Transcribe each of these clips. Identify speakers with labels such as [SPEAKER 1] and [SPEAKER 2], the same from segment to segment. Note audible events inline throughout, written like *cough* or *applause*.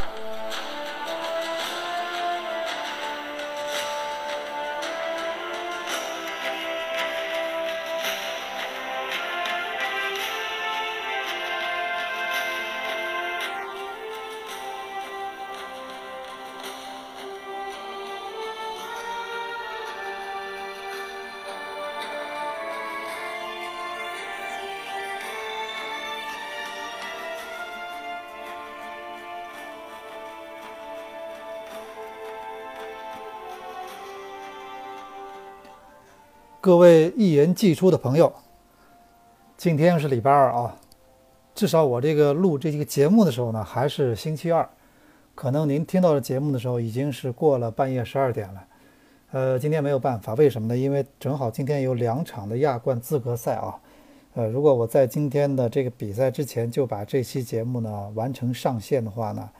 [SPEAKER 1] Música 各位一言既出的朋友，今天是礼拜二啊，至少我这个录这一个节目的时候呢，还是星期二，可能您听到的节目的时候已经是过了半夜十二点了。呃，今天没有办法，为什么呢？因为正好今天有两场的亚冠资格赛啊。呃，如果我在今天的这个比赛之前就把这期节目呢完成上线的话呢，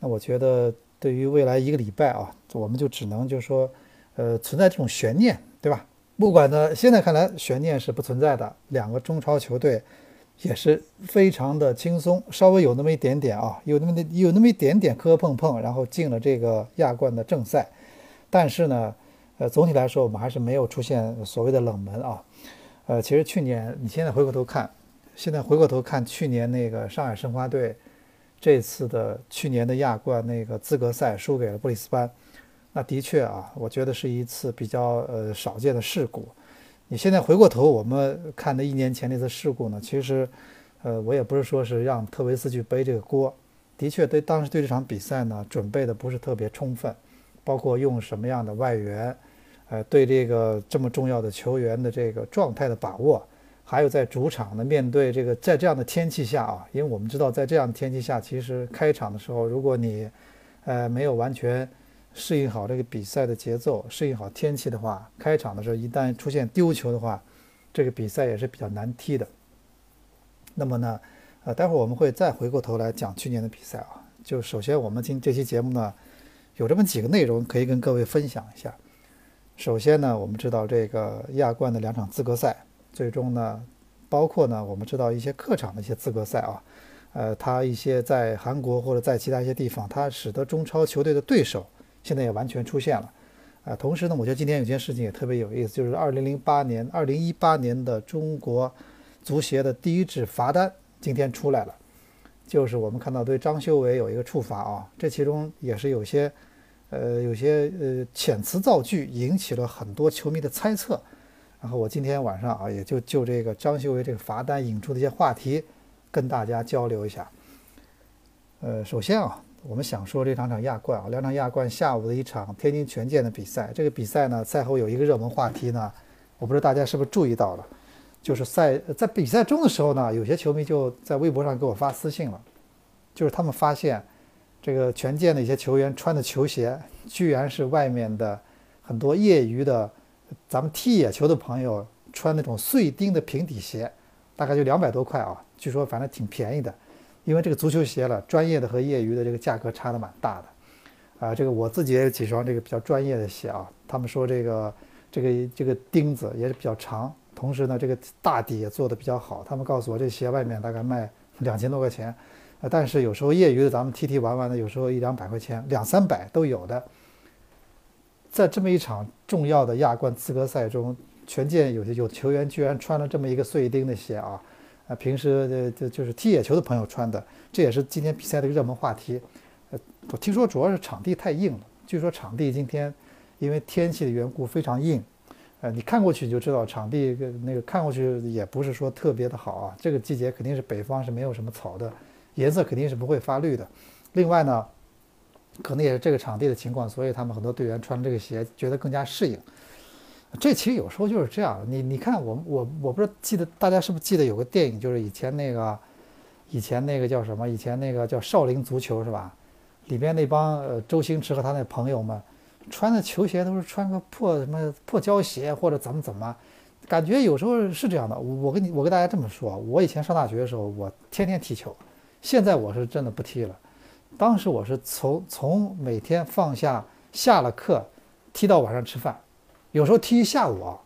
[SPEAKER 1] 那我觉得对于未来一个礼拜啊，我们就只能就说，呃，存在这种悬念，对吧？不管呢，现在看来悬念是不存在的，两个中超球队也是非常的轻松，稍微有那么一点点啊，有那么的有那么一点点磕磕碰碰，然后进了这个亚冠的正赛。但是呢，呃，总体来说我们还是没有出现所谓的冷门啊。呃，其实去年你现在回过头看，现在回过头看去年那个上海申花队这次的去年的亚冠那个资格赛输给了布里斯班。那的确啊，我觉得是一次比较呃少见的事故。你现在回过头，我们看那一年前那次事故呢，其实，呃，我也不是说是让特维斯去背这个锅。的确，对当时对这场比赛呢，准备的不是特别充分，包括用什么样的外援，呃，对这个这么重要的球员的这个状态的把握，还有在主场呢面对这个在这样的天气下啊，因为我们知道在这样的天气下，其实开场的时候，如果你，呃，没有完全。适应好这个比赛的节奏，适应好天气的话，开场的时候一旦出现丢球的话，这个比赛也是比较难踢的。那么呢，呃，待会儿我们会再回过头来讲去年的比赛啊。就首先我们今这期节目呢，有这么几个内容可以跟各位分享一下。首先呢，我们知道这个亚冠的两场资格赛，最终呢，包括呢，我们知道一些客场的一些资格赛啊，呃，它一些在韩国或者在其他一些地方，它使得中超球队的对手。现在也完全出现了，啊，同时呢，我觉得今天有件事情也特别有意思，就是二零零八年、二零一八年的中国足协的第一纸罚单今天出来了，就是我们看到对张修为有一个处罚啊，这其中也是有些，呃，有些呃遣词造句，引起了很多球迷的猜测。然后我今天晚上啊，也就就这个张修为这个罚单引出的一些话题，跟大家交流一下。呃，首先啊。我们想说这两场亚冠啊，两场亚冠下午的一场天津权健的比赛。这个比赛呢，赛后有一个热门话题呢，我不知道大家是不是注意到了，就是赛在比赛中的时候呢，有些球迷就在微博上给我发私信了，就是他们发现这个权健的一些球员穿的球鞋，居然是外面的很多业余的咱们踢野球的朋友穿那种碎钉的平底鞋，大概就两百多块啊，据说反正挺便宜的。因为这个足球鞋了，专业的和业余的这个价格差的蛮大的，啊，这个我自己也有几双这个比较专业的鞋啊。他们说这个这个这个钉子也是比较长，同时呢这个大底也做的比较好。他们告诉我这鞋外面大概卖两千多块钱，啊，但是有时候业余的咱们踢踢玩玩的，有时候一两百块钱，两三百都有的。在这么一场重要的亚冠资格赛中，权健有些有球员居然穿了这么一个碎钉的鞋啊。啊，平时的就就是踢野球的朋友穿的，这也是今天比赛的一个热门话题。呃，我听说主要是场地太硬了，据说场地今天因为天气的缘故非常硬。呃，你看过去就知道场地那个看过去也不是说特别的好啊。这个季节肯定是北方是没有什么草的，颜色肯定是不会发绿的。另外呢，可能也是这个场地的情况，所以他们很多队员穿这个鞋觉得更加适应。这其实有时候就是这样，你你看我我我不知道记得大家是不是记得有个电影，就是以前那个，以前那个叫什么？以前那个叫《少林足球》是吧？里边那帮呃周星驰和他那朋友们，穿的球鞋都是穿个破什么破胶鞋或者怎么怎么，感觉有时候是这样的。我跟你我跟大家这么说，我以前上大学的时候，我天天踢球，现在我是真的不踢了。当时我是从从每天放下下了课，踢到晚上吃饭。有时候踢一下午啊，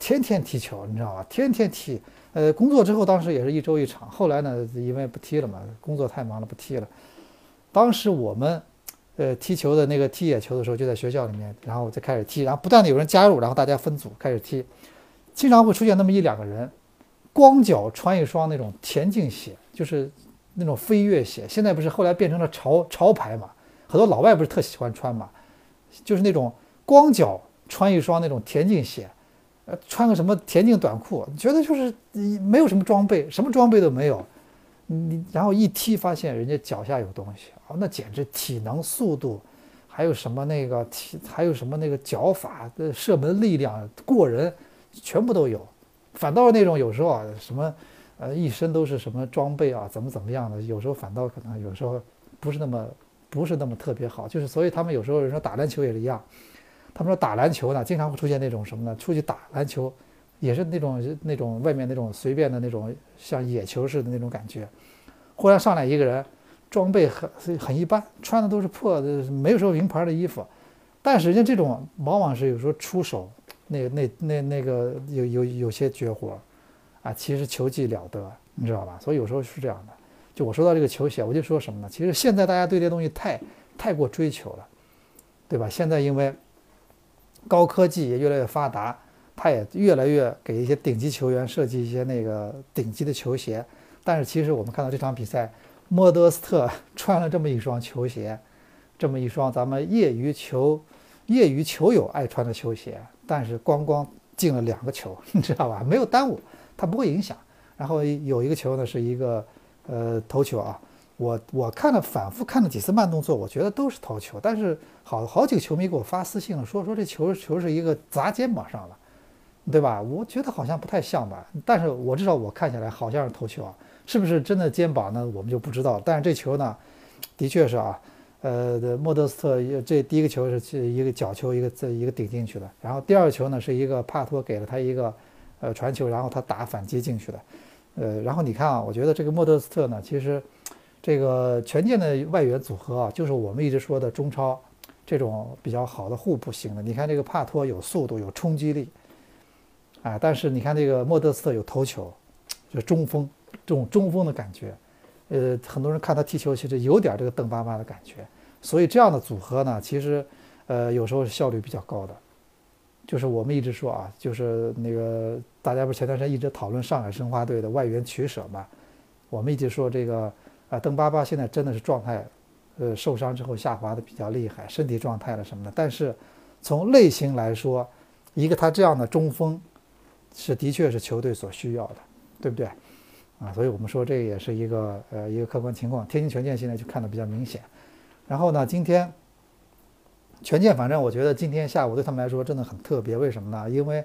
[SPEAKER 1] 天天踢球，你知道吧？天天踢。呃，工作之后当时也是一周一场，后来呢，因为不踢了嘛，工作太忙了，不踢了。当时我们呃踢球的那个踢野球的时候，就在学校里面，然后就开始踢，然后不断的有人加入，然后大家分组开始踢，经常会出现那么一两个人，光脚穿一双那种田径鞋，就是那种飞跃鞋，现在不是后来变成了潮潮牌嘛，很多老外不是特喜欢穿嘛，就是那种光脚穿一双那种田径鞋。呃，穿个什么田径短裤，觉得就是没有什么装备，什么装备都没有。你然后一踢，发现人家脚下有东西啊，那简直体能、速度，还有什么那个体，还有什么那个脚法、射门力量过人，全部都有。反倒那种有时候啊，什么呃，一身都是什么装备啊，怎么怎么样的，有时候反倒可能有时候不是那么不是那么特别好。就是所以他们有时候人说打篮球也是一样。他们说打篮球呢，经常会出现那种什么呢？出去打篮球，也是那种那种外面那种随便的那种像野球似的那种感觉。忽然上来一个人，装备很很一般，穿的都是破的，没有什么名牌的衣服。但是人家这种往往是有时候出手，那那那那个有有有些绝活，啊，其实球技了得，你知道吧？所以有时候是这样的。就我说到这个球鞋，我就说什么呢？其实现在大家对这东西太太过追求了，对吧？现在因为高科技也越来越发达，他也越来越给一些顶级球员设计一些那个顶级的球鞋。但是其实我们看到这场比赛，莫德斯特穿了这么一双球鞋，这么一双咱们业余球业余球友爱穿的球鞋，但是光光进了两个球，*laughs* 你知道吧？没有耽误，他不会影响。然后有一个球呢，是一个呃头球啊。我我看了反复看了几次慢动作，我觉得都是头球，但是好好几个球迷给我发私信了，说说这球球是一个砸肩膀上了，对吧？我觉得好像不太像吧，但是我至少我看起来好像是头球啊，是不是真的肩膀呢？我们就不知道。但是这球呢，的确是啊，呃，莫德斯特这第一个球是一个角球，一个这一个顶进去的，然后第二个球呢是一个帕托给了他一个呃传球，然后他打反击进去的，呃，然后你看啊，我觉得这个莫德斯特呢，其实。这个权健的外援组合啊，就是我们一直说的中超这种比较好的互补型的。你看这个帕托有速度有冲击力，啊，但是你看这个莫德斯特有头球，就中锋这种中锋的感觉。呃，很多人看他踢球，其实有点这个邓巴巴的感觉。所以这样的组合呢，其实呃有时候效率比较高的。就是我们一直说啊，就是那个大家不是前段时间一直讨论上海申花队的外援取舍嘛？我们一直说这个。啊，邓巴巴现在真的是状态，呃，受伤之后下滑的比较厉害，身体状态了什么的。但是从类型来说，一个他这样的中锋，是的确是球队所需要的，对不对？啊，所以我们说这也是一个呃一个客观情况。天津权健现在就看得比较明显。然后呢，今天权健，反正我觉得今天下午对他们来说真的很特别。为什么呢？因为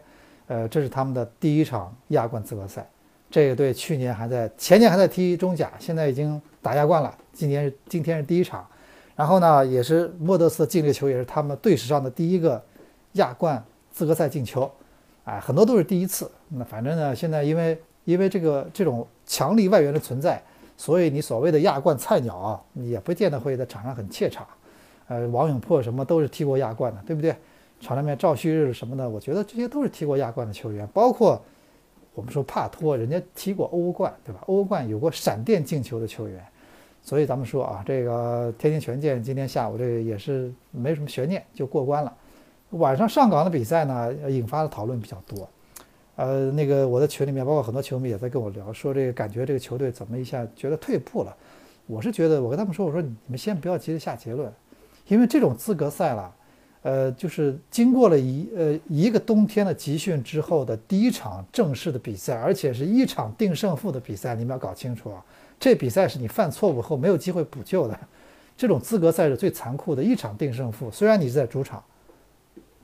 [SPEAKER 1] 呃，这是他们的第一场亚冠资格赛。这个队去年还在前年还在踢中甲，现在已经打亚冠了。今年是今天是第一场，然后呢，也是莫德斯进这球，也是他们队史上的第一个亚冠资格赛进球，哎，很多都是第一次。那反正呢，现在因为因为这个这种强力外援的存在，所以你所谓的亚冠菜鸟啊，也不见得会在场上很怯场。呃，王永珀什么都是踢过亚冠的，对不对？场上面赵旭日什么的，我觉得这些都是踢过亚冠的球员，包括。我们说帕托，人家踢过欧冠，对吧？欧冠有过闪电进球的球员，所以咱们说啊，这个天津权健今天下午这个也是没什么悬念就过关了。晚上上港的比赛呢，引发的讨论比较多。呃，那个我的群里面，包括很多球迷也在跟我聊，说这个感觉这个球队怎么一下觉得退步了。我是觉得，我跟他们说，我说你们先不要急着下结论，因为这种资格赛了。呃，就是经过了一呃一个冬天的集训之后的第一场正式的比赛，而且是一场定胜负的比赛，你们要搞清楚啊！这比赛是你犯错误后没有机会补救的，这种资格赛是最残酷的，一场定胜负。虽然你是在主场，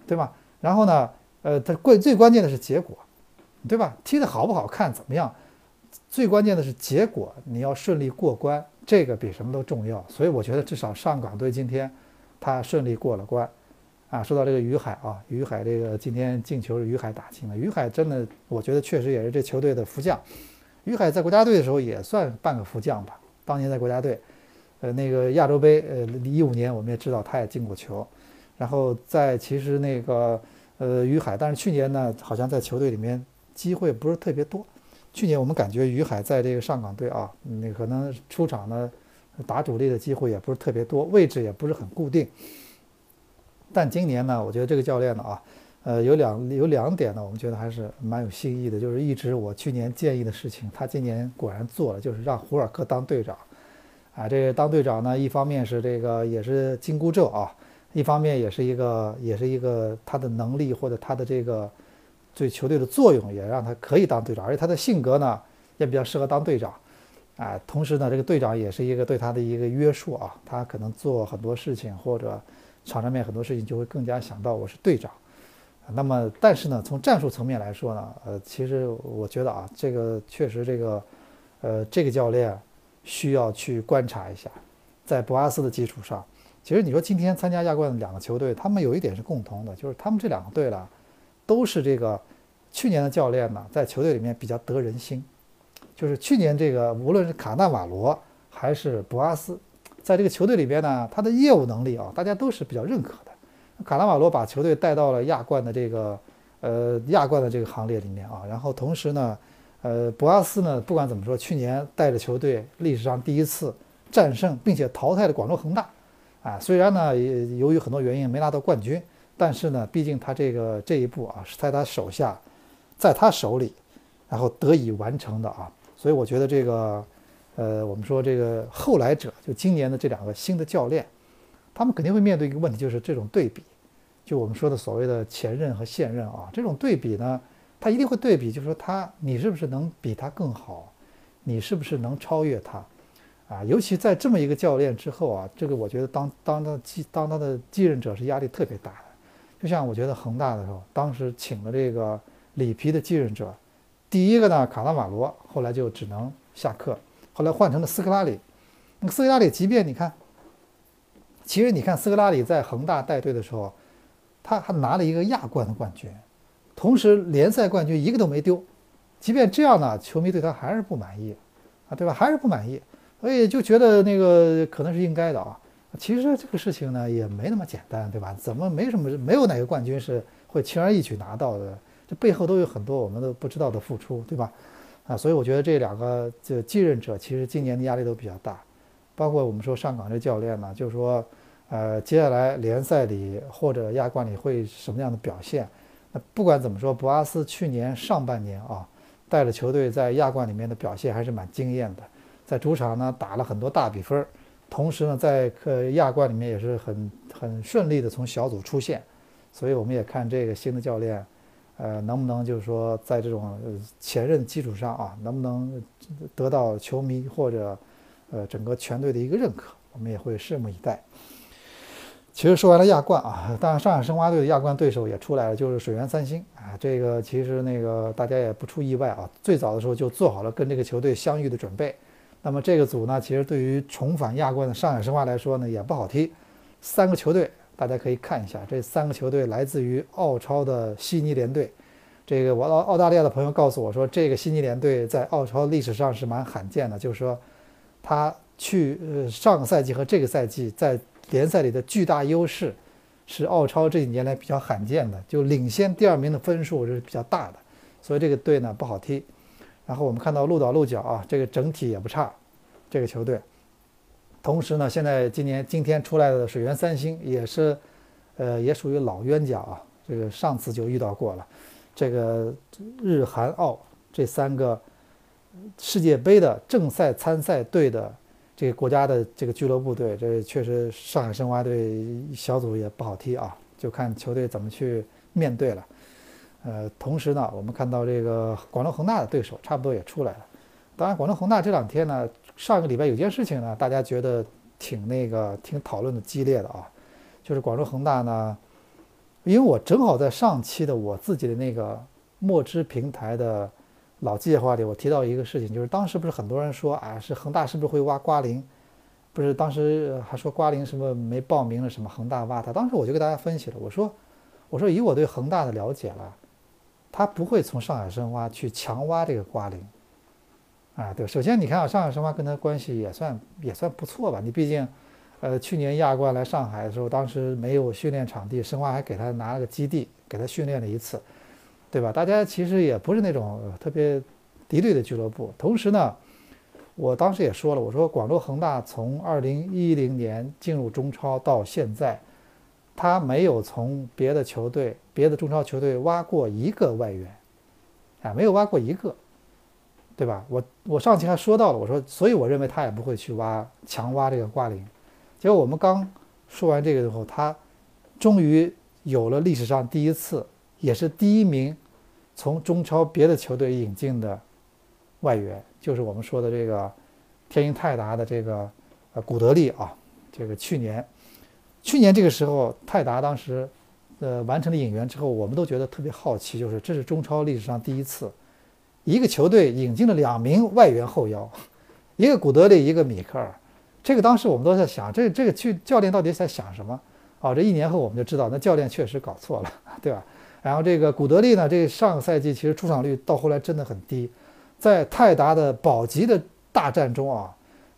[SPEAKER 1] 对吧？然后呢，呃，它关最关键的是结果，对吧？踢得好不好看怎么样？最关键的是结果，你要顺利过关，这个比什么都重要。所以我觉得至少上港队今天他顺利过了关。啊，说到这个于海啊，于海这个今天进球是于海打进的。于海真的，我觉得确实也是这球队的福将。于海在国家队的时候也算半个福将吧。当年在国家队，呃，那个亚洲杯，呃，一五年我们也知道他也进过球。然后在其实那个呃于海，但是去年呢，好像在球队里面机会不是特别多。去年我们感觉于海在这个上港队啊，那可能出场呢打主力的机会也不是特别多，位置也不是很固定。但今年呢，我觉得这个教练呢啊，呃，有两有两点呢，我们觉得还是蛮有新意的，就是一直我去年建议的事情，他今年果然做了，就是让胡尔克当队长。啊，这个当队长呢，一方面是这个也是紧箍咒啊，一方面也是一个也是一个他的能力或者他的这个对球队的作用，也让他可以当队长，而且他的性格呢也比较适合当队长。啊，同时呢，这个队长也是一个对他的一个约束啊，他可能做很多事情或者场上面很多事情就会更加想到我是队长。那么，但是呢，从战术层面来说呢，呃，其实我觉得啊，这个确实这个，呃，这个教练。需要去观察一下，在博阿斯的基础上，其实你说今天参加亚冠的两个球队，他们有一点是共同的，就是他们这两个队了，都是这个去年的教练呢，在球队里面比较得人心。就是去年这个无论是卡纳瓦罗还是博阿斯，在这个球队里边呢，他的业务能力啊，大家都是比较认可的。卡纳瓦罗把球队带到了亚冠的这个呃亚冠的这个行列里面啊，然后同时呢。呃，博阿斯呢，不管怎么说，去年带着球队历史上第一次战胜并且淘汰了广州恒大，啊，虽然呢也由于很多原因没拿到冠军，但是呢，毕竟他这个这一步啊是在他手下，在他手里，然后得以完成的啊，所以我觉得这个，呃，我们说这个后来者，就今年的这两个新的教练，他们肯定会面对一个问题，就是这种对比，就我们说的所谓的前任和现任啊，这种对比呢。他一定会对比，就是说他你是不是能比他更好，你是不是能超越他，啊，尤其在这么一个教练之后啊，这个我觉得当当他继当他的继任者是压力特别大的。就像我觉得恒大的时候，当时请了这个里皮的继任者，第一个呢卡纳瓦罗，后来就只能下课，后来换成了斯科拉里。那斯科拉里，即便你看，其实你看斯科拉里在恒大带队的时候，他还拿了一个亚冠的冠军。同时，联赛冠军一个都没丢，即便这样呢，球迷对他还是不满意，啊，对吧？还是不满意，所以就觉得那个可能是应该的啊。其实这个事情呢，也没那么简单，对吧？怎么没什么，没有哪个冠军是会轻而易举拿到的？这背后都有很多我们都不知道的付出，对吧？啊，所以我觉得这两个这继任者其实今年的压力都比较大，包括我们说上港这教练呢，就是说，呃，接下来联赛里或者亚冠里会什么样的表现？那不管怎么说，博阿斯去年上半年啊，带着球队在亚冠里面的表现还是蛮惊艳的，在主场呢打了很多大比分，同时呢在呃亚冠里面也是很很顺利的从小组出线，所以我们也看这个新的教练，呃能不能就是说在这种前任基础上啊，能不能得到球迷或者呃整个全队的一个认可，我们也会拭目以待。其实说完了亚冠啊，当然上海申花队的亚冠对手也出来了，就是水原三星啊。这个其实那个大家也不出意外啊，最早的时候就做好了跟这个球队相遇的准备。那么这个组呢，其实对于重返亚冠的上海申花来说呢，也不好踢。三个球队大家可以看一下，这三个球队来自于澳超的悉尼联队。这个我澳澳大利亚的朋友告诉我说，这个悉尼联队在澳超历史上是蛮罕见的，就是说他去呃上个赛季和这个赛季在。联赛里的巨大优势是澳超这几年来比较罕见的，就领先第二名的分数是比较大的，所以这个队呢不好踢。然后我们看到鹿岛鹿角啊，这个整体也不差，这个球队。同时呢，现在今年今天出来的水原三星也是，呃，也属于老冤家啊。这个上次就遇到过了，这个日韩澳这三个世界杯的正赛参赛队的。这个国家的这个俱乐部队，这确实上海申花队小组也不好踢啊，就看球队怎么去面对了。呃，同时呢，我们看到这个广州恒大的对手差不多也出来了。当然，广州恒大这两天呢，上个礼拜有件事情呢，大家觉得挺那个挺讨论的激烈的啊，就是广州恒大呢，因为我正好在上期的我自己的那个墨汁平台的。老计划里，我提到一个事情，就是当时不是很多人说啊，是恒大是不是会挖瓜林？不是当时还说瓜林什么没报名了，什么恒大挖他。当时我就给大家分析了，我说，我说以我对恒大的了解了，他不会从上海申花去强挖这个瓜林。啊，对，首先你看啊，上海申花跟他关系也算也算不错吧？你毕竟，呃，去年亚冠来上海的时候，当时没有训练场地，申花还给他拿了个基地，给他训练了一次。对吧？大家其实也不是那种特别敌对的俱乐部。同时呢，我当时也说了，我说广州恒大从二零一零年进入中超到现在，他没有从别的球队、别的中超球队挖过一个外援，啊，没有挖过一个，对吧？我我上期还说到了，我说，所以我认为他也不会去挖强挖这个瓜林。结果我们刚说完这个之后，他终于有了历史上第一次，也是第一名从中超别的球队引进的外援。就是我们说的这个天津泰达的这个呃古德利啊，这个去年去年这个时候泰达当时呃完成了引援之后，我们都觉得特别好奇，就是这是中超历史上第一次一个球队引进了两名外援后腰，*laughs* 一个古德利，一个米克尔。这个当时我们都在想，这这个去教练到底在想什么？啊，这一年后我们就知道，那教练确实搞错了，*laughs* 对吧？然后这个古德利呢，这上个赛季其实出场率到后来真的很低。在泰达的保级的大战中啊，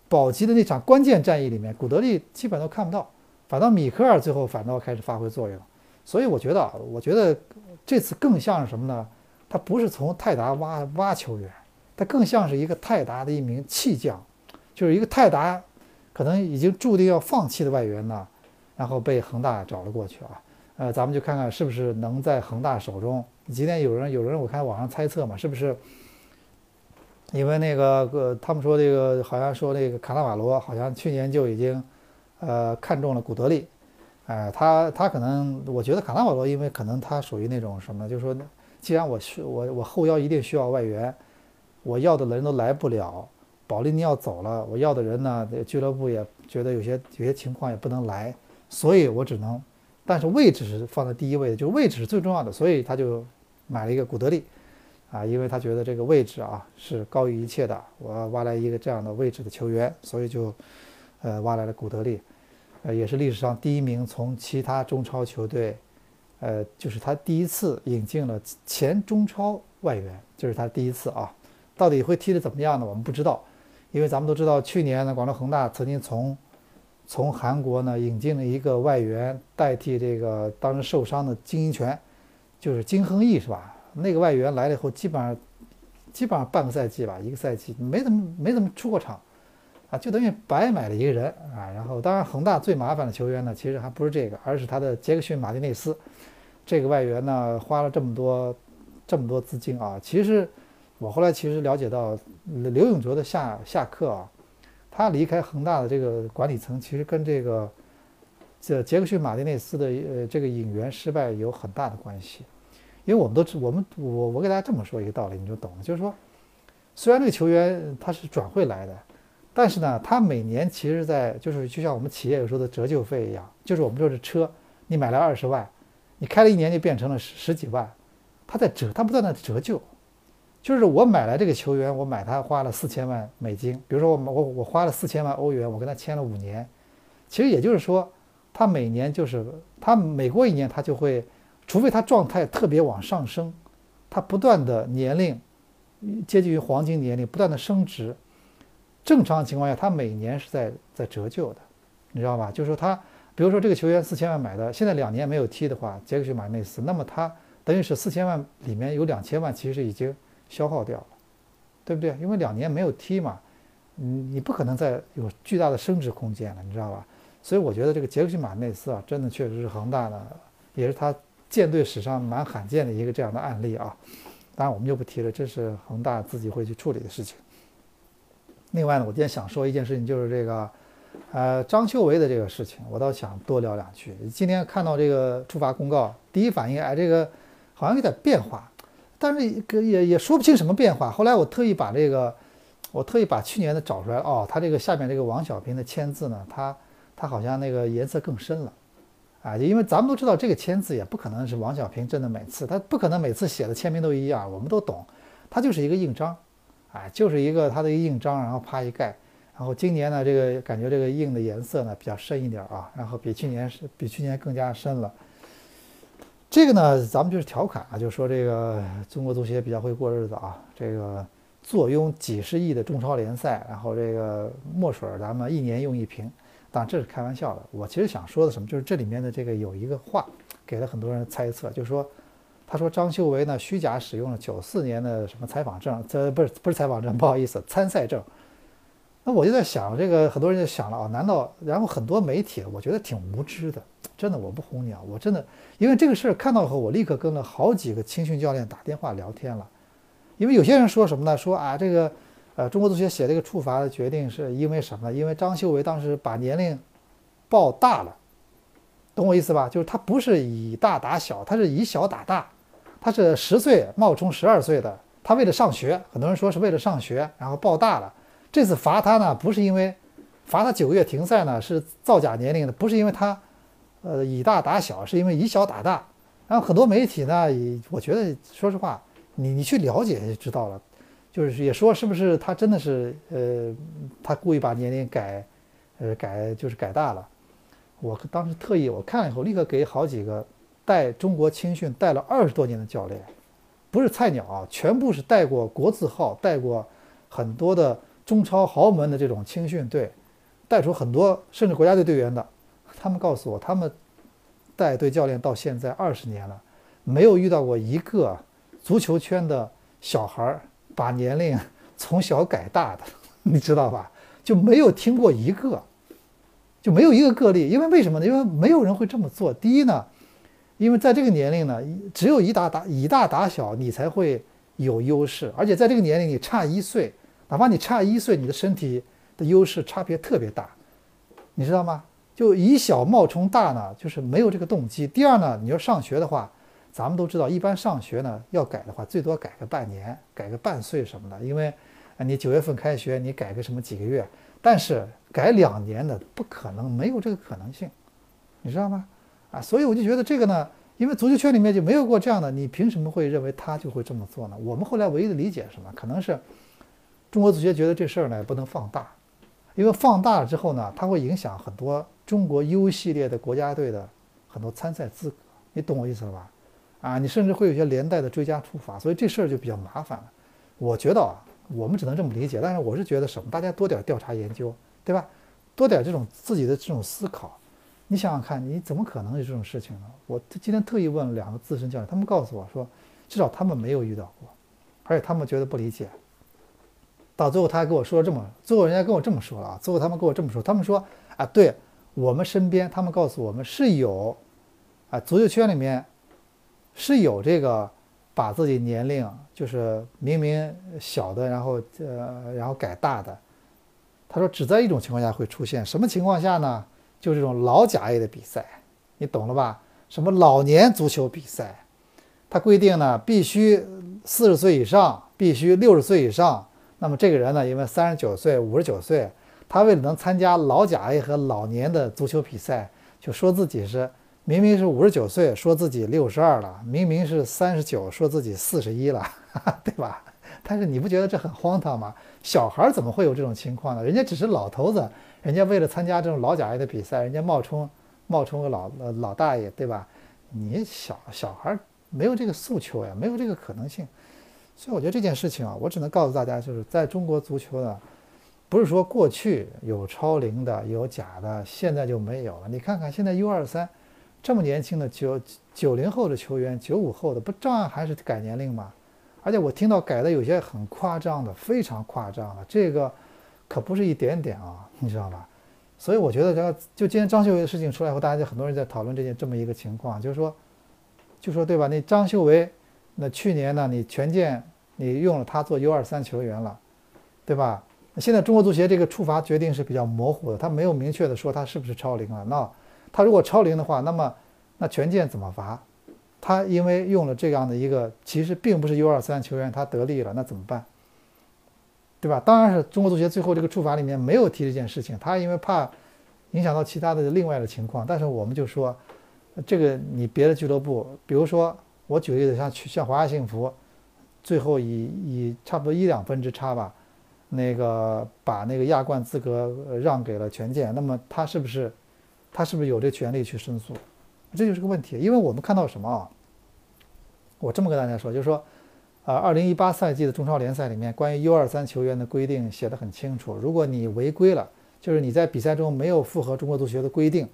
[SPEAKER 1] 保级的那场关键战役里面，古德利基本都看不到，反倒米克尔最后反倒开始发挥作用。所以我觉得啊，我觉得这次更像是什么呢？他不是从泰达挖挖球员，他更像是一个泰达的一名弃将，就是一个泰达可能已经注定要放弃的外援呢，然后被恒大找了过去啊。呃，咱们就看看是不是能在恒大手中。今天有人有人我看网上猜测嘛，是不是？因为那个呃，他们说这个好像说那个卡纳瓦罗好像去年就已经，呃，看中了古德利，哎，他他可能我觉得卡纳瓦罗因为可能他属于那种什么，就是说，既然我需我我后腰一定需要外援，我要的人都来不了，保利尼奥走了，我要的人呢，俱乐部也觉得有些有些情况也不能来，所以我只能，但是位置是放在第一位的，就位置是最重要的，所以他就买了一个古德利。啊，因为他觉得这个位置啊是高于一切的，我挖来一个这样的位置的球员，所以就，呃，挖来了古德利，呃，也是历史上第一名从其他中超球队，呃，就是他第一次引进了前中超外援，这是他第一次啊。到底会踢得怎么样呢？我们不知道，因为咱们都知道，去年呢，广州恒大曾经从从韩国呢引进了一个外援代替这个当时受伤的金英权，就是金亨义，是吧？那个外援来了以后，基本上，基本上半个赛季吧，一个赛季没怎么没怎么出过场，就等于白买了一个人啊。然后，当然恒大最麻烦的球员呢，其实还不是这个，而是他的杰克逊马丁内斯，这个外援呢，花了这么多这么多资金啊。其实我后来其实了解到，刘永哲的下下课啊，他离开恒大的这个管理层，其实跟这个这杰克逊马丁内斯的呃这个引援失败有很大的关系。因为我们都知，我们我我给大家这么说一个道理，你就懂了。就是说，虽然这个球员他是转会来的，但是呢，他每年其实，在就是就像我们企业有时候的折旧费一样，就是我们说是车，你买了二十万，你开了一年就变成了十十几万，他在折，他不断的折旧。就是我买来这个球员，我买他花了四千万美金，比如说我我我花了四千万欧元，我跟他签了五年，其实也就是说，他每年就是他每过一年他就会。除非他状态特别往上升，他不断的年龄接近于黄金年龄，不断的升值。正常情况下，他每年是在在折旧的，你知道吧？就是说他，比如说这个球员四千万买的，现在两年没有踢的话，杰克逊马内斯，那么他等于是四千万里面有两千万其实已经消耗掉了，对不对？因为两年没有踢嘛，你你不可能再有巨大的升值空间了，你知道吧？所以我觉得这个杰克逊马内斯啊，真的确实是恒大的，也是他。舰队史上蛮罕见的一个这样的案例啊，当然我们就不提了，这是恒大自己会去处理的事情。另外呢，我今天想说一件事情，就是这个，呃，张修为的这个事情，我倒想多聊两句。今天看到这个处罚公告，第一反应，哎，这个好像有点变化，但是也也说不清什么变化。后来我特意把这个，我特意把去年的找出来，哦，他这个下面这个王小平的签字呢，他他好像那个颜色更深了。啊，因为咱们都知道，这个签字也不可能是王小平真的每次，他不可能每次写的签名都一样，我们都懂，他就是一个印章，啊，就是一个它的一个印章，然后啪一盖，然后今年呢，这个感觉这个印的颜色呢比较深一点啊，然后比去年是比去年更加深了。这个呢，咱们就是调侃啊，就说这个中国足协比较会过日子啊，这个坐拥几十亿的中超联赛，然后这个墨水咱们一年用一瓶。当然这是开玩笑的。我其实想说的什么，就是这里面的这个有一个话，给了很多人猜测，就是说，他说张秀维呢虚假使用了九四年的什么采访证，这不是不是采访证，不好意思，*laughs* 参赛证，那我就在想，这个很多人就想了啊，难道然后很多媒体，我觉得挺无知的，真的，我不哄你啊，我真的，因为这个事儿看到后，我立刻跟了好几个青训教练打电话聊天了，因为有些人说什么呢？说啊，这个，呃，中国足协写这个处罚的决定是因为什么呢？因为张秀维当时把年龄报大了，懂我意思吧？就是他不是以大打小，他是以小打大，他是十岁冒充十二岁的，他为了上学，很多人说是为了上学，然后报大了。这次罚他呢，不是因为罚他九个月停赛呢，是造假年龄的，不是因为他，呃，以大打小，是因为以小打大。然后很多媒体呢，也我觉得，说实话，你你去了解就知道了，就是也说是不是他真的是，呃，他故意把年龄改，呃，改就是改大了。我当时特意我看了以后，立刻给好几个带中国青训带了二十多年的教练，不是菜鸟啊，全部是带过国字号，带过很多的。中超豪门的这种青训队，带出很多甚至国家队队员的，他们告诉我，他们带队教练到现在二十年了，没有遇到过一个足球圈的小孩把年龄 *laughs* 从小改大的，*laughs* 你知道吧？就没有听过一个，就没有一个个例。因为为什么呢？因为没有人会这么做。第一呢，因为在这个年龄呢，只有以大打以大打小，你才会有优势，而且在这个年龄你差一岁。哪怕你差一岁，你的身体的优势差别特别大，你知道吗？就以小冒充大呢，就是没有这个动机。第二呢，你要上学的话，咱们都知道，一般上学呢要改的话，最多改个半年，改个半岁什么的。因为啊，你九月份开学，你改个什么几个月，但是改两年的不可能，没有这个可能性，你知道吗？啊，所以我就觉得这个呢，因为足球圈里面就没有过这样的，你凭什么会认为他就会这么做呢？我们后来唯一的理解是什么？可能是。中国足协觉得这事儿呢不能放大，因为放大了之后呢，它会影响很多中国 U 系列的国家队的很多参赛资格，你懂我意思了吧？啊，你甚至会有些连带的追加处罚，所以这事儿就比较麻烦了。我觉得啊，我们只能这么理解，但是我是觉得什么？大家多点调查研究，对吧？多点这种自己的这种思考。你想想看，你怎么可能有这种事情呢？我今天特意问了两个资深教练，他们告诉我说，至少他们没有遇到过，而且他们觉得不理解。到最后，他还跟我说这么，最后人家跟我这么说了啊。最后他们跟我这么说，他们说啊，对我们身边，他们告诉我们是有，啊，足球圈里面是有这个把自己年龄就是明明小的，然后呃，然后改大的。他说只在一种情况下会出现，什么情况下呢？就这种老甲 A 的比赛，你懂了吧？什么老年足球比赛，他规定呢，必须四十岁以上，必须六十岁以上。那么这个人呢，因为三十九岁、五十九岁，他为了能参加老甲 A 和老年的足球比赛，就说自己是明明是五十九岁，说自己六十二了；明明是三十九，说自己四十一了，*laughs* 对吧？但是你不觉得这很荒唐吗？小孩怎么会有这种情况呢？人家只是老头子，人家为了参加这种老甲 A 的比赛，人家冒充冒充个老老大爷，对吧？你小小孩没有这个诉求呀，没有这个可能性。所以我觉得这件事情啊，我只能告诉大家，就是在中国足球呢，不是说过去有超龄的、有假的，现在就没有了。你看看现在 U 二三这么年轻的九九零后的球员、九五后的，不照样还是改年龄吗？而且我听到改的有些很夸张的，非常夸张的，这个可不是一点点啊，你知道吧？所以我觉得这个就今天张秀维的事情出来以后，大家就很多人在讨论这件这么一个情况，就是说，就说对吧？那张秀维。那去年呢，你权健你用了他做 U 二三球员了，对吧？现在中国足协这个处罚决定是比较模糊的，他没有明确的说他是不是超龄了。那他如果超龄的话，那么那权健怎么罚？他因为用了这样的一个其实并不是 U 二三球员，他得利了，那怎么办？对吧？当然是中国足协最后这个处罚里面没有提这件事情，他因为怕影响到其他的另外的情况。但是我们就说，这个你别的俱乐部，比如说。我举个例子，像像华夏幸福，最后以以差不多一两分之差吧，那个把那个亚冠资格让给了权健，那么他是不是他是不是有这权利去申诉？这就是个问题。因为我们看到什么啊？我这么跟大家说，就是说，啊，二零一八赛季的中超联赛里面关于 U 二三球员的规定写得很清楚，如果你违规了，就是你在比赛中没有符合中国足协的规定，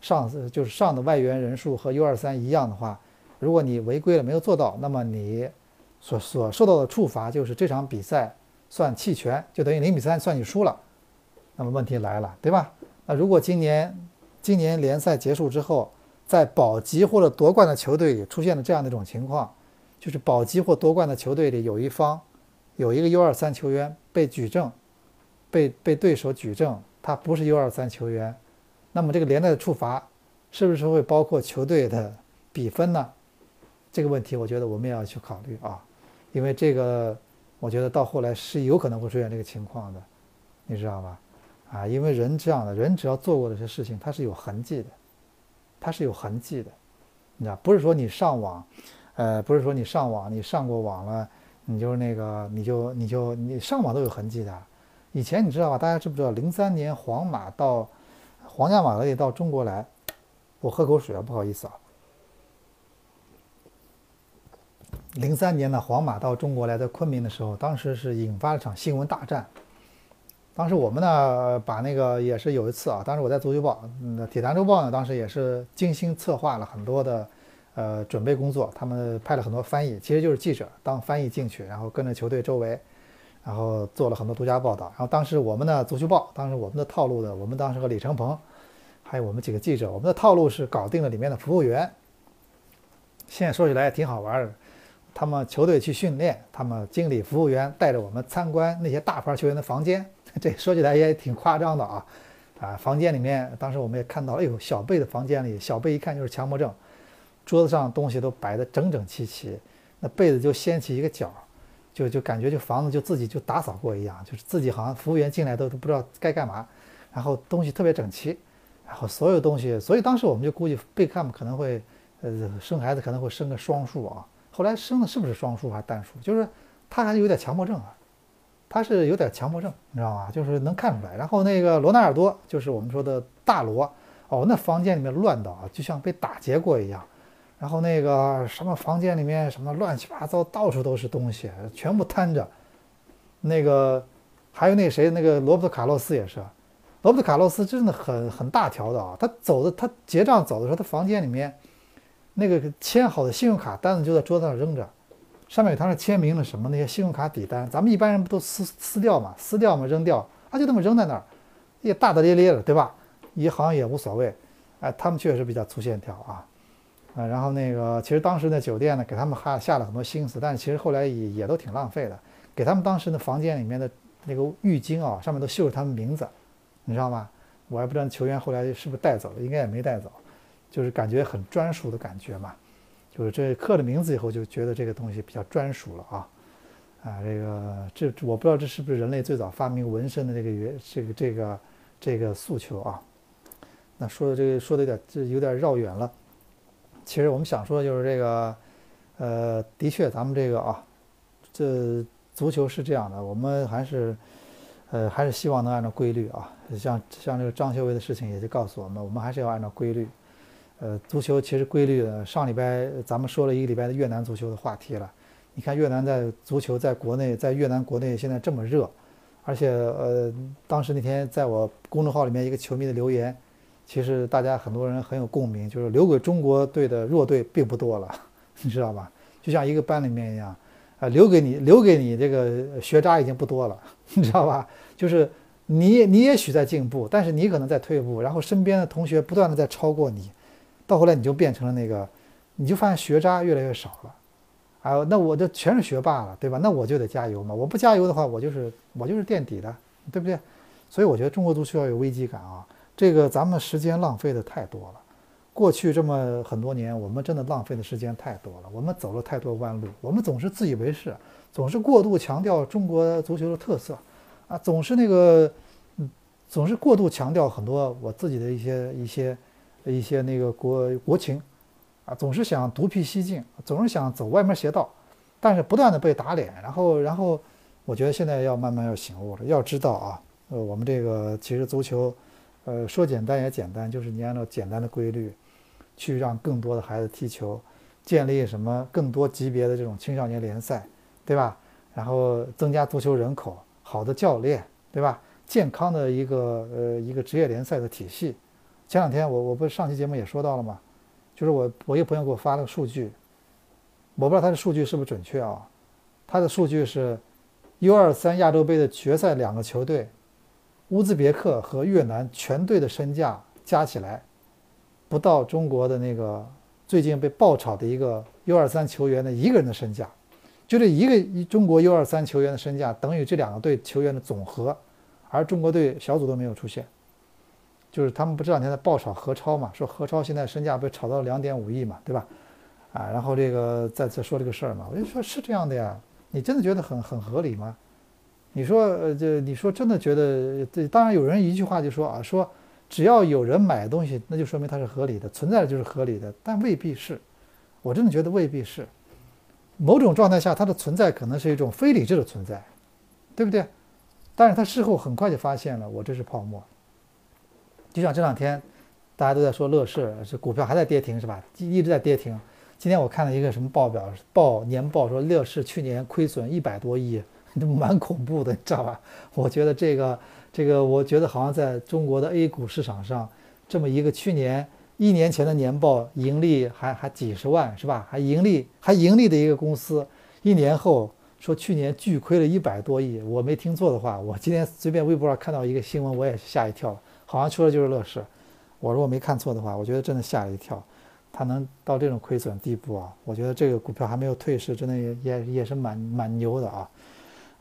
[SPEAKER 1] 上就是上的外援人数和 U 二三一样的话。如果你违规了没有做到，那么你所所受到的处罚就是这场比赛算弃权，就等于零比三算你输了，那么问题来了，对吧？那如果今年今年联赛结束之后，在保级或者夺冠的球队里出现了这样的一种情况，就是保级或夺冠的球队里有一方有一个 U23 球员被举证，被被对手举证他不是 U23 球员，那么这个连带的处罚是不是会包括球队的比分呢？这个问题我觉得我们也要去考虑啊，因为这个我觉得到后来是有可能会出现这个情况的，你知道吧？啊，因为人这样的人只要做过这些事情，他是有痕迹的，它是有痕迹的，你知道，不是说你上网，呃，不是说你上网，你上过网了，你就那个，你就你就你上网都有痕迹的。以前你知道吧？大家知不知道？零三年皇马到皇家马德里到中国来，我喝口水啊，不好意思啊。零三年呢，皇马到中国来，在昆明的时候，当时是引发了场新闻大战。当时我们呢，把那个也是有一次啊，当时我在足球报，嗯，铁坛周报呢，当时也是精心策划了很多的，呃，准备工作。他们派了很多翻译，其实就是记者当翻译进去，然后跟着球队周围，然后做了很多独家报道。然后当时我们的足球报，当时我们的套路的，我们当时和李成鹏，还有我们几个记者，我们的套路是搞定了里面的服务员。现在说起来也挺好玩的。他们球队去训练，他们经理、服务员带着我们参观那些大牌球员的房间。*laughs* 这说起来也挺夸张的啊，啊，房间里面，当时我们也看到，哎呦，小贝的房间里，小贝一看就是强迫症，桌子上东西都摆得整整齐齐，那被子就掀起一个角，就就感觉就房子就自己就打扫过一样，就是自己好像服务员进来都都不知道该干嘛，然后东西特别整齐，然后所有东西，所以当时我们就估计贝克汉姆可能会，呃，生孩子可能会生个双数啊，后来生的是不是双数还是单数？就是他还是有点强迫症啊。他是有点强迫症，你知道吗？就是能看出来。然后那个罗纳尔多，就是我们说的大罗，哦，那房间里面乱到啊，就像被打劫过一样。然后那个什么房间里面什么乱七八糟，到处都是东西，全部摊着。那个还有那谁，那个罗伯特卡洛斯也是，罗伯特卡洛斯真的很很大条的啊。他走的，他结账走的时候，他房间里面那个签好的信用卡单子就在桌子上扔着。上面有他的签名的什么那些信用卡底单，咱们一般人不都撕撕掉嘛，撕掉嘛，扔掉，啊，就这么扔在那儿，也大大咧咧的，对吧？也好像也无所谓，哎，他们确实比较粗线条啊，啊，然后那个其实当时那酒店呢，给他们还下了很多心思，但是其实后来也也都挺浪费的，给他们当时那房间里面的那个浴巾啊，上面都绣着他们名字，你知道吗？我还不知道球员后来是不是带走了，应该也没带走，就是感觉很专属的感觉嘛。就是这刻了名字以后，就觉得这个东西比较专属了啊，啊，这个这我不知道这是不是人类最早发明纹身的这个原这个这个这个诉求啊？那说的这个说的有点这有点绕远了。其实我们想说的就是这个，呃，的确咱们这个啊，这足球是这样的，我们还是呃还是希望能按照规律啊，像像这个张学伟的事情也就告诉我们，我们还是要按照规律。呃，足球其实规律的。上礼拜咱们说了一个礼拜的越南足球的话题了。你看越南在足球在国内，在越南国内现在这么热，而且呃，当时那天在我公众号里面一个球迷的留言，其实大家很多人很有共鸣，就是留给中国队的弱队并不多了，*laughs* 你知道吧？就像一个班里面一样，啊，留给你留给你这个学渣已经不多了，*laughs* 你知道吧？就是你你也许在进步，但是你可能在退步，然后身边的同学不断的在超过你。到后来你就变成了那个，你就发现学渣越来越少了，啊，那我这全是学霸了，对吧？那我就得加油嘛，我不加油的话，我就是我就是垫底的，对不对？所以我觉得中国足球要有危机感啊，这个咱们时间浪费的太多了，过去这么很多年，我们真的浪费的时间太多了，我们走了太多弯路，我们总是自以为是，总是过度强调中国足球的特色，啊，总是那个，嗯，总是过度强调很多我自己的一些一些。一些那个国国情，啊，总是想独辟蹊径，总是想走歪门邪道，但是不断的被打脸，然后，然后，我觉得现在要慢慢要醒悟了，要知道啊，呃，我们这个其实足球，呃，说简单也简单，就是你按照简单的规律，去让更多的孩子踢球，建立什么更多级别的这种青少年联赛，对吧？然后增加足球人口，好的教练，对吧？健康的一个呃一个职业联赛的体系。前两天我我不是上期节目也说到了吗？就是我我一个朋友给我发了个数据，我不知道他的数据是不是准确啊？他的数据是 U23 亚洲杯的决赛两个球队，乌兹别克和越南全队的身价加起来，不到中国的那个最近被爆炒的一个 U23 球员的一个人的身价，就这一个中国 U23 球员的身价等于这两个队球员的总和，而中国队小组都没有出现，就是他们不这两天在爆炒何超嘛，说何超现在身价被炒到两点五亿嘛，对吧？啊，然后这个再再说这个事儿嘛，我就说是这样的呀，你真的觉得很很合理吗？你说，呃，这你说真的觉得，这当然有人一句话就说啊，说只要有人买东西，那就说明它是合理的，存在就是合理的，但未必是。我真的觉得未必是。某种状态下，它的存在可能是一种非理智的存在，对不对？但是他事后很快就发现了，我这是泡沫。就像这两天大家都在说乐视，这股票还在跌停是吧？一直在跌停。今天我看了一个什么报表，报年报说乐视去年亏损一百多亿。*laughs* 都蛮恐怖的，你知道吧？我觉得这个，这个，我觉得好像在中国的 A 股市场上，这么一个去年一年前的年报盈利还还几十万是吧？还盈利还盈利的一个公司，一年后说去年巨亏了一百多亿，我没听错的话，我今天随便微博上看到一个新闻，我也吓一跳，好像出的就是乐视。我如果没看错的话，我觉得真的吓了一跳，它能到这种亏损地步啊？我觉得这个股票还没有退市，真的也也也是蛮蛮牛的啊。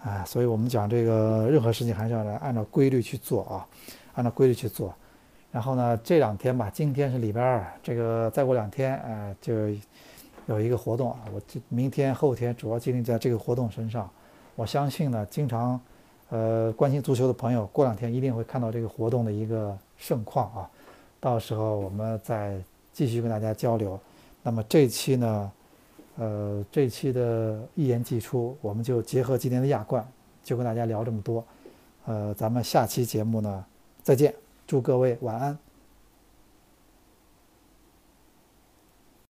[SPEAKER 1] 哎，所以我们讲这个任何事情还是要来按照规律去做啊，按照规律去做。然后呢，这两天吧，今天是礼拜二，这个再过两天，哎，就有一个活动啊。我这明天、后天主要精力在这个活动身上。我相信呢，经常呃关心足球的朋友，过两天一定会看到这个活动的一个盛况啊。到时候我们再继续跟大家交流。那么这期呢？呃，这期的一言既出，我们就结合今天的亚冠，就跟大家聊这么多。呃，咱们下期节目呢，再见，祝各位晚安。